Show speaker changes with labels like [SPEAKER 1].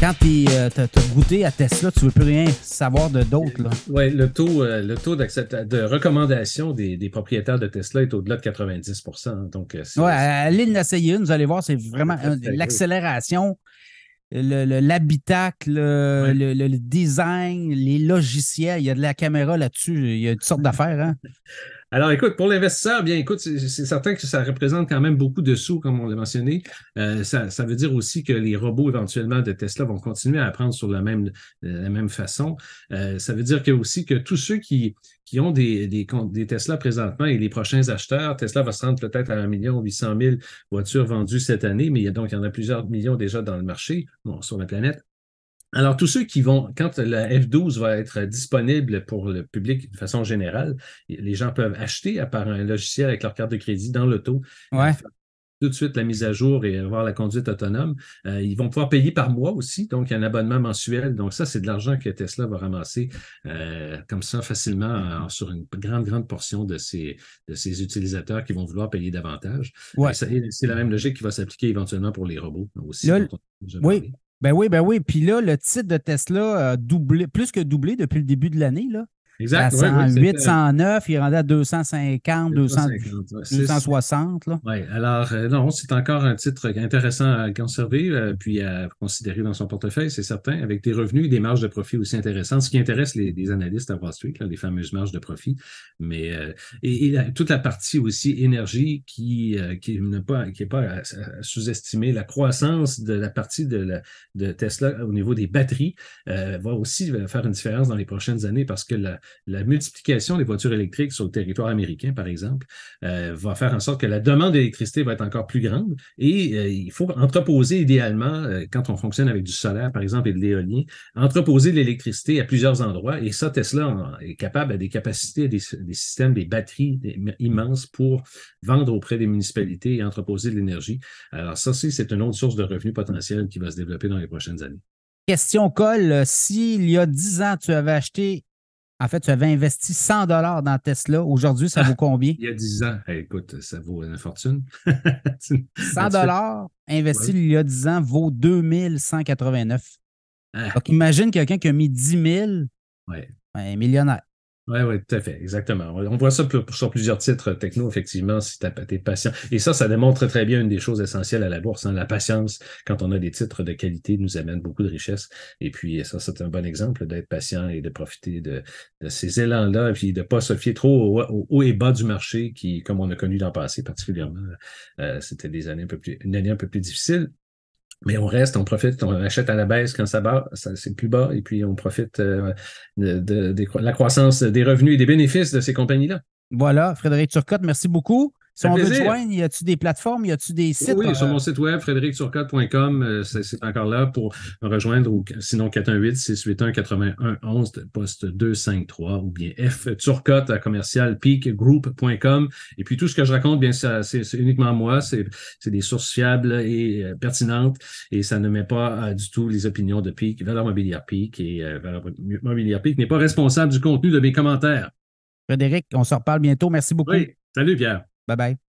[SPEAKER 1] quand tu as, goûté à Tesla, tu ne veux plus rien savoir de d'autres.
[SPEAKER 2] Oui, le taux, le taux de recommandation des, propriétaires de Tesla est au-delà de 90% Donc,
[SPEAKER 1] ouais, allez l'essayer une, vous allez voir, c'est vraiment l'accélération l'habitacle, le, design, les logiciels, il y a de la caméra là-dessus, il y a toutes sortes d'affaires. Hein?
[SPEAKER 2] Alors, écoute, pour l'investisseur, bien, écoute, c'est certain que ça représente quand même beaucoup de sous, comme on l'a mentionné. Euh, ça, veut dire aussi que les robots éventuellement de Tesla vont continuer à apprendre sur la même, la même façon. Euh, ça veut dire que aussi que tous ceux qui, qui ont des, des, des, Tesla présentement et les prochains acheteurs, Tesla va se rendre peut-être à 1 million 800 000 voitures vendues cette année, mais il y a donc il y en a plusieurs millions déjà dans le marché, bon, sur la planète. Alors, tous ceux qui vont, quand la F12 va être disponible pour le public de façon générale, les gens peuvent acheter à part un logiciel avec leur carte de crédit dans l'auto.
[SPEAKER 1] Ouais.
[SPEAKER 2] Tout de suite la mise à jour et avoir la conduite autonome. Euh, ils vont pouvoir payer par mois aussi, donc il y a un abonnement mensuel. Donc, ça, c'est de l'argent que Tesla va ramasser euh, comme ça facilement sur une grande, grande portion de ses, de ses utilisateurs qui vont vouloir payer davantage.
[SPEAKER 1] Ouais.
[SPEAKER 2] C'est la même logique qui va s'appliquer éventuellement pour les robots aussi.
[SPEAKER 1] oui, ben oui, ben oui. Puis là, le titre de Tesla a doublé, plus que doublé depuis le début de l'année. Là.
[SPEAKER 2] Exact.
[SPEAKER 1] À 108, 109, il est rendu à 250, 260.
[SPEAKER 2] Oui, alors euh, non, c'est encore un titre intéressant à conserver euh, puis à considérer dans son portefeuille, c'est certain, avec des revenus et des marges de profit aussi intéressantes, ce qui intéresse les, analystes à Wall Street, les fameuses marges de profit. Mais euh, et, toute la partie aussi énergie qui, qui n'est pas, qui est pas à, sous-estimer, la croissance de la partie de, de Tesla au niveau des batteries va aussi faire une différence dans les prochaines années parce que la, la multiplication des voitures électriques sur le territoire américain, par exemple, euh, va faire en sorte que la demande d'électricité va être encore plus grande et euh, il faut entreposer idéalement, euh, quand on fonctionne avec du solaire, par exemple, et de l'éolien, entreposer l'électricité à plusieurs endroits et ça, Tesla est capable à des capacités, des, systèmes, des batteries immenses pour vendre auprès des municipalités et entreposer de l'énergie. Alors ça, c'est une autre source de revenus potentiels qui va se développer dans les prochaines années.
[SPEAKER 1] Question Cole, s'il y a 10 ans, tu avais acheté en fait, tu avais investi 100 dollars dans Tesla. Aujourd'hui, ça vaut combien?
[SPEAKER 2] il y a 10 ans. écoute, ça vaut une fortune.
[SPEAKER 1] 100 dollars investi il y a 10 ans vaut 2189. Ah. Donc, imagine quelqu'un qui a mis 10 000,
[SPEAKER 2] ouais.
[SPEAKER 1] un millionnaire.
[SPEAKER 2] Oui, oui, tout à fait, exactement. On voit ça sur plusieurs titres techno, effectivement, si tu es patient. Et ça, ça démontre très bien une des choses essentielles à la bourse. Hein. La patience, quand on a des titres de qualité, nous amène beaucoup de richesse. Et puis, ça, c'est un bon exemple d'être patient et de profiter de, ces élans-là, puis de ne pas se fier trop au, haut et bas du marché, qui, comme on a connu dans le passé particulièrement, euh, c'était des années un peu plus, une année un peu plus difficile. Mais on reste, on profite, on achète à la baisse quand ça bat, c'est plus bas, et puis on profite euh, de, la croissance des revenus et des bénéfices de ces compagnies-là.
[SPEAKER 1] Voilà, Frédéric Turcotte, merci beaucoup. Si on veut te joindre, y a-tu des plateformes, y a-tu des sites?
[SPEAKER 2] Oui, sur mon site web, frédéricturcotte.com, euh, c'est encore là pour me rejoindre, ou sinon 418-681-8111, poste 253, ou bien F Turcotte à commercial peakgroup.com. Et puis tout ce que je raconte, bien, c'est uniquement moi, c'est des sources fiables et euh, pertinentes, et ça ne met pas euh, du tout les opinions de Peak, Valeur Mobilière Peak, et Valeur Mobilière Peak n'est pas responsable du contenu de mes commentaires.
[SPEAKER 1] Frédéric, on se reparle bientôt. Merci beaucoup.
[SPEAKER 2] Oui, salut Pierre.
[SPEAKER 1] 拜拜。